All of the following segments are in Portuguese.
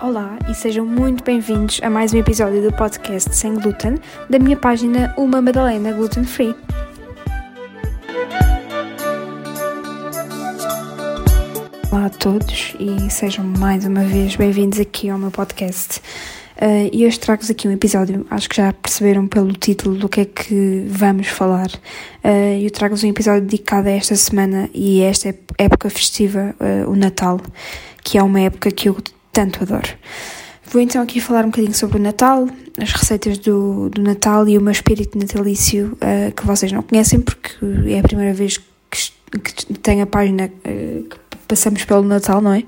Olá e sejam muito bem-vindos a mais um episódio do podcast Sem Glúten da minha página Uma Madalena Gluten Free. Olá a todos e sejam mais uma vez bem-vindos aqui ao meu podcast. Uh, e hoje trago-vos aqui um episódio, acho que já perceberam pelo título do que é que vamos falar. Uh, eu trago-vos um episódio dedicado a esta semana e a esta época festiva, uh, o Natal, que é uma época que eu tanto adoro. Vou então aqui falar um bocadinho sobre o Natal, as receitas do, do Natal e o meu espírito natalício uh, que vocês não conhecem porque é a primeira vez que, que tenho a página que passamos pelo Natal, não é?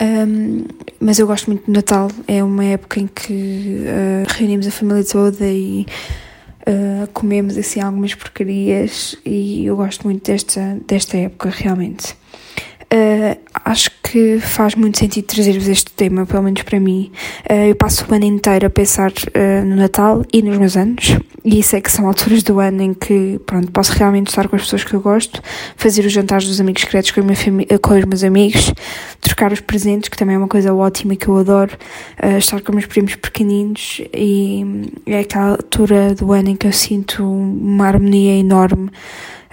Um, mas eu gosto muito do Natal, é uma época em que uh, reunimos a família toda e comemos assim algumas porcarias e eu gosto muito desta, desta época realmente. Uh, acho que faz muito sentido trazer-vos este tema, pelo menos para mim. Uh, eu passo o ano inteiro a pensar uh, no Natal e nos meus anos, e isso é que são alturas do ano em que pronto, posso realmente estar com as pessoas que eu gosto, fazer os jantares dos amigos secretos com, com os meus amigos, trocar os presentes, que também é uma coisa ótima que eu adoro, estar com meus primos pequeninos, e é aquela altura do ano em que eu sinto uma harmonia enorme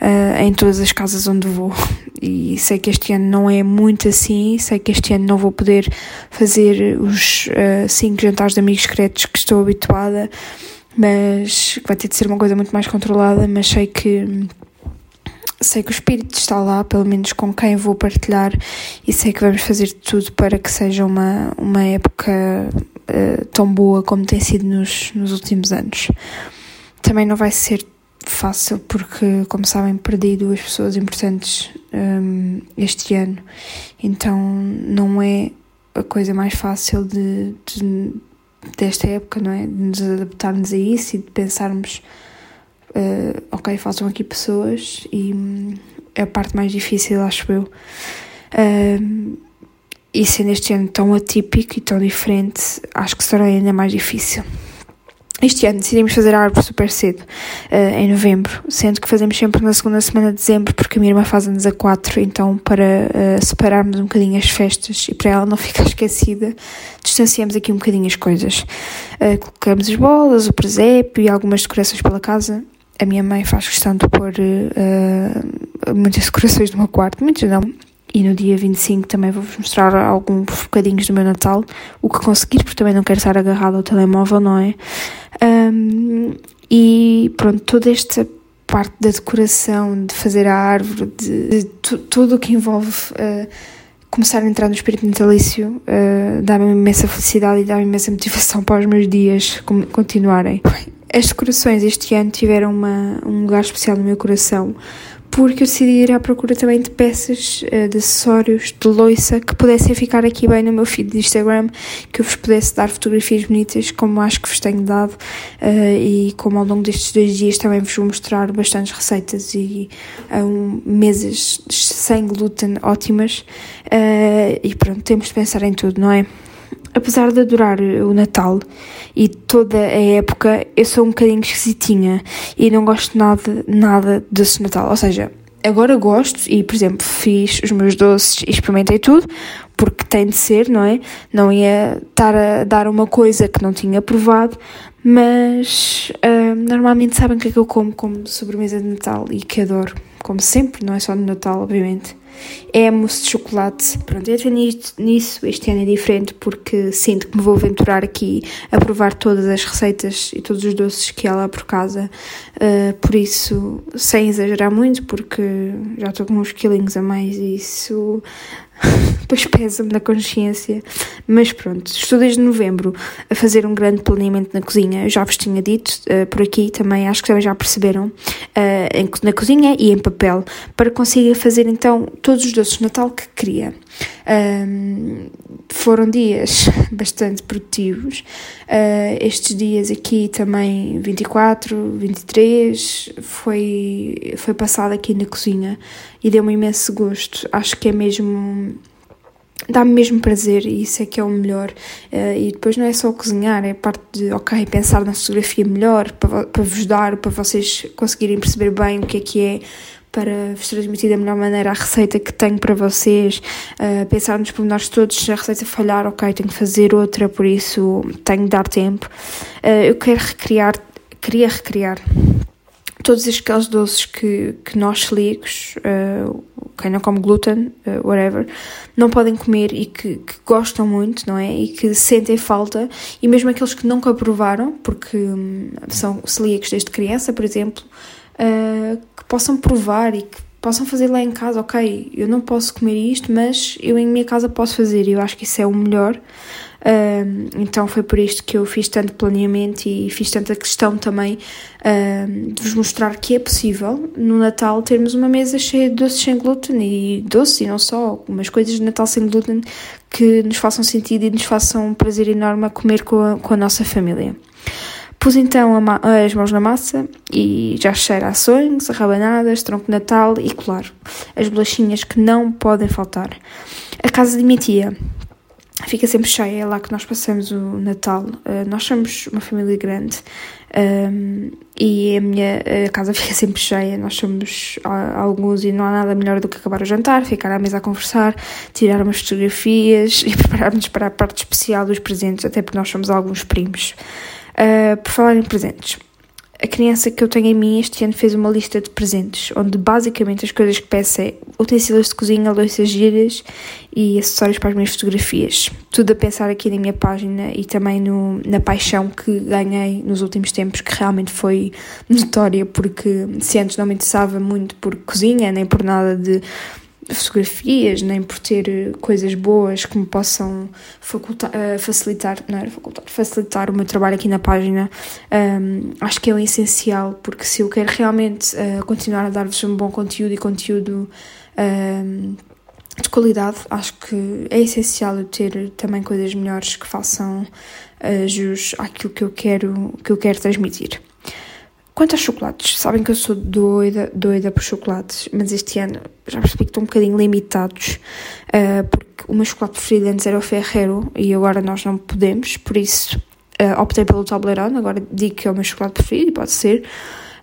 uh, em todas as casas onde vou. E sei que este ano não é muito assim, sei que este ano não vou poder fazer os uh, cinco jantares de amigos secretos que estou habituada, mas vai ter de ser uma coisa muito mais controlada, mas sei que sei que o espírito está lá, pelo menos com quem vou partilhar, e sei que vamos fazer tudo para que seja uma, uma época uh, tão boa como tem sido nos, nos últimos anos. Também não vai ser fácil porque, como sabem, perdi duas pessoas importantes um, este ano, então não é a coisa mais fácil de, de, desta época, não é? De nos adaptarmos a isso e de pensarmos, uh, ok, faltam aqui pessoas e hum, é a parte mais difícil, acho eu. Um, e sendo este ano tão atípico e tão diferente, acho que será ainda mais difícil. Este ano decidimos fazer a árvore super cedo, uh, em novembro, sendo que fazemos sempre na segunda semana de dezembro, porque a minha irmã faz a quatro, então para uh, separarmos um bocadinho as festas e para ela não ficar esquecida, distanciamos aqui um bocadinho as coisas. Uh, colocamos as bolas, o presépio e algumas decorações pela casa. A minha mãe faz questão de pôr muitas decorações do meu quarto, muitas não, e no dia 25 também vou-vos mostrar alguns bocadinhos do meu Natal, o que conseguir, porque também não quero estar agarrado ao telemóvel, não é? Um, e pronto, toda esta parte da decoração, de fazer a árvore, de, de tudo o que envolve uh, começar a entrar no espírito natalício, uh, dá-me imensa felicidade e dá-me imensa motivação para os meus dias continuarem. As decorações este ano tiveram uma, um lugar especial no meu coração porque eu decidi ir à procura também de peças, eh, de acessórios, de loiça que pudessem ficar aqui bem no meu feed de Instagram, que eu vos pudesse dar fotografias bonitas, como acho que vos tenho dado, uh, e como ao longo destes dois dias também vos vou mostrar bastantes receitas e um, mesas sem glúten ótimas. E pronto, temos de pensar em tudo, não é? Apesar de adorar o Natal e toda a época, eu sou um bocadinho esquisitinha e não gosto nada, nada desse Natal. Ou seja, agora gosto e, por exemplo, fiz os meus doces e experimentei tudo, porque tem de ser, não é? Não ia estar a dar uma coisa que não tinha provado, mas uh, normalmente sabem o que é que eu como como sobremesa de Natal e que adoro, como sempre, não é só no Natal, obviamente mousse de chocolate. Pronto, tenho nisso, este ano é diferente porque sinto que me vou aventurar aqui a provar todas as receitas e todos os doces que há lá por casa, uh, por isso, sem exagerar muito, porque já estou com uns quilinhos a mais e isso depois pesa-me na consciência. Mas pronto, estou desde novembro a fazer um grande planeamento na cozinha. Já vos tinha dito uh, por aqui também, acho que também já perceberam, uh, na cozinha e em papel, para conseguir fazer então todos os doces de Natal que queria. Um, foram dias bastante produtivos. Uh, estes dias aqui também, 24, 23, foi, foi passado aqui na cozinha e deu-me imenso gosto. Acho que é mesmo dá-me mesmo prazer e isso é que é o melhor. Uh, e depois não é só cozinhar, é parte de, ok, pensar na fotografia melhor para, para vos dar, para vocês conseguirem perceber bem o que é que é para vos transmitir da melhor maneira a receita que tenho para vocês, uh, pensar nos pormenores todos, se a receita falhar, ok, tenho que fazer outra, por isso tenho de dar tempo. Uh, eu quero recriar, queria recriar todos aqueles doces que, que nós celíacos, uh, quem não come glúten, uh, whatever, não podem comer e que, que, gostam muito, não é? E que sentem falta, e mesmo aqueles que nunca provaram, porque um, são celíacos desde criança, por exemplo, uh, que possam provar e que possam fazer lá em casa, ok, eu não posso comer isto, mas eu em minha casa posso fazer, e eu acho que isso é o melhor então foi por isto que eu fiz tanto planeamento e fiz tanta questão também de vos mostrar que é possível no Natal termos uma mesa cheia de doces sem glúten e doces e não só, algumas coisas de Natal sem glúten que nos façam sentido e nos façam um prazer enorme a comer com a, com a nossa família. Pus então as mãos na massa e já cheira a sonhos, rabanadas, tronco de Natal e, claro, as bolachinhas que não podem faltar. A casa de minha tia fica sempre cheia, é lá que nós passamos o Natal. Uh, nós somos uma família grande um, ehm, e a minha a casa fica sempre cheia. Nós somos alguns e não há nada melhor do que acabar o jantar, ficar à mesa a conversar, tirar umas fotografias e preparar-nos para a parte especial dos presentes, até porque nós somos alguns primos. Uh, por falar em presentes, a criança que eu tenho em mim este ano fez uma lista de presentes, onde basicamente as coisas que peço é utensílios de cozinha, louças giras e acessórios para as minhas fotografias. Tudo a pensar aqui na minha página e também no, na paixão que ganhei nos últimos tempos, que realmente foi notória, porque se antes não me interessava muito por cozinha, nem por nada de fotografias, nem por ter eh, coisas boas que me possam facultar, uh, facilitar, não era facultar, facilitar o meu trabalho aqui na página, um, acho que é o essencial, porque se eu quero realmente uh, continuar a dar-vos um bom conteúdo e conteúdo um, de qualidade, acho que é essencial eu ter também coisas melhores que façam uh, jus àquilo que eu quero, que eu quero transmitir. Quanto aos chocolates, sabem que eu sou doida, doida por chocolates, mas este ano já percebi que estão um bocadinho limitados, uh, porque o meu chocolate preferido antes era o Ferrero e agora nós não podemos, por isso uh, optei pelo Toblerone, agora digo que é o meu chocolate preferido, pode ser.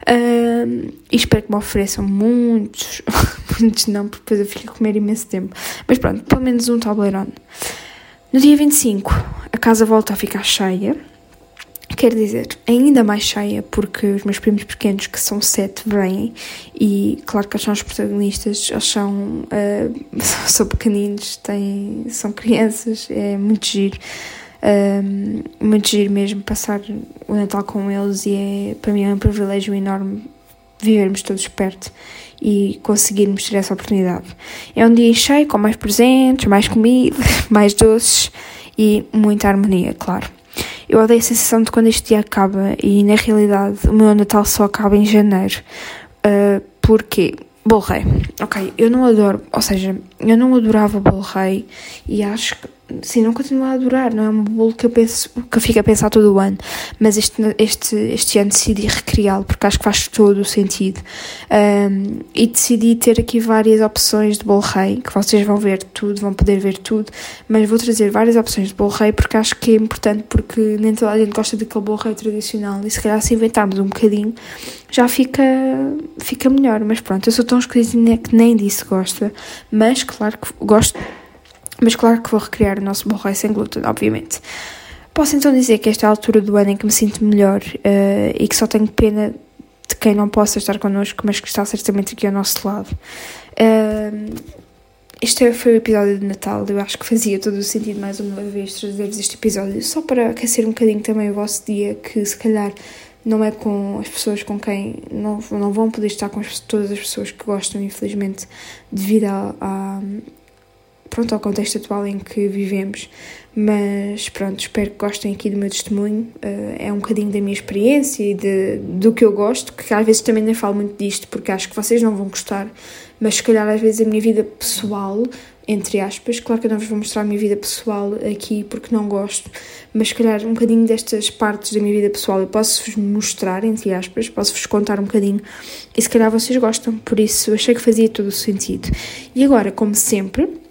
Uh, e espero que me ofereçam muitos, muitos não, porque depois eu fico a comer imenso tempo. Mas pronto, pelo menos um Toblerone. No dia 25, a casa volta a ficar cheia Quer dizer, ainda mais cheia, porque os meus primos pequenos, que são sete, vêm e, claro que eles são os protagonistas, eles são, uh, são pequeninos, têm, são crianças, é muito giro. Um, muito giro mesmo passar o Natal com eles e é, para mim é um privilégio enorme vivermos todos perto e conseguirmos ter essa oportunidade. É um dia cheio, com mais presentes, mais comida, mais doces e muita harmonia, claro. Eu odeio a sensação de quando este dia acaba e na realidade o meu Natal só acaba em janeiro. Uh, porque Bolo Rei, ok, eu não adoro, ou seja, eu não adorava Bolo Rei e acho que sim, não continuo a adorar, não é um bolo que eu penso, que eu fico a pensar todo o ano, mas este, este, este ano decidi recriá-lo porque acho que faz todo o sentido. Um, e decidi ter aqui várias opções de bolo rei, que vocês vão ver tudo, vão poder ver tudo, mas vou trazer várias opções de bolo rei porque acho que é importante, porque nem toda a gente gosta daquele bolo rei tradicional e se calhar se inventarmos um bocadinho já fica, fica melhor. Mas pronto, eu sou tão esquisitinha que nem disso gosta, mas claro que gosto mas claro que vou recriar o nosso borraio sem glúten, obviamente. Posso então dizer que esta é a altura do ano em que me sinto melhor uh, e que só tenho pena de quem não possa estar connosco, mas que está certamente aqui ao nosso lado. Uh, este foi o episódio de Natal, eu acho que fazia todo o sentido mais uma vez trazer-vos este episódio, só para aquecer um bocadinho também o vosso dia, que se calhar não é com as pessoas com quem não, não vão poder estar com as, todas as pessoas que gostam, infelizmente, devido a, pronto, ao contexto atual em que vivemos. Mas pronto, espero que gostem aqui do meu testemunho. Uh, é um bocadinho da minha experiência e de, do que eu gosto, que às vezes também nem falo muito disto, porque acho que vocês não vão gostar, mas se calhar às vezes a minha vida pessoal, entre aspas, claro que eu não vos vou mostrar a minha vida pessoal aqui porque não gosto, mas se calhar um bocadinho destas partes da minha vida pessoal eu posso-vos mostrar, entre aspas, posso-vos contar um bocadinho e se calhar vocês gostam, por isso achei que fazia todo o sentido. E agora, como sempre,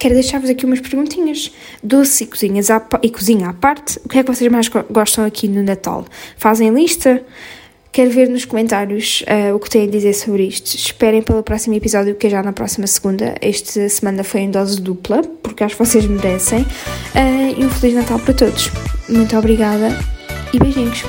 quero deixar-vos aqui umas perguntinhas. Doce e, cozinhas à, e cozinha à parte, o que é que vocês mais gostam aqui no Natal? Fazem lista? Quero ver nos comentários uh, o que têm a dizer sobre isto. Esperem pelo próximo episódio, que é já na próxima segunda. Esta semana foi em dose dupla, porque acho que vocês merecem. Uh, e um Feliz Natal para todos. Muito obrigada e beijinhos.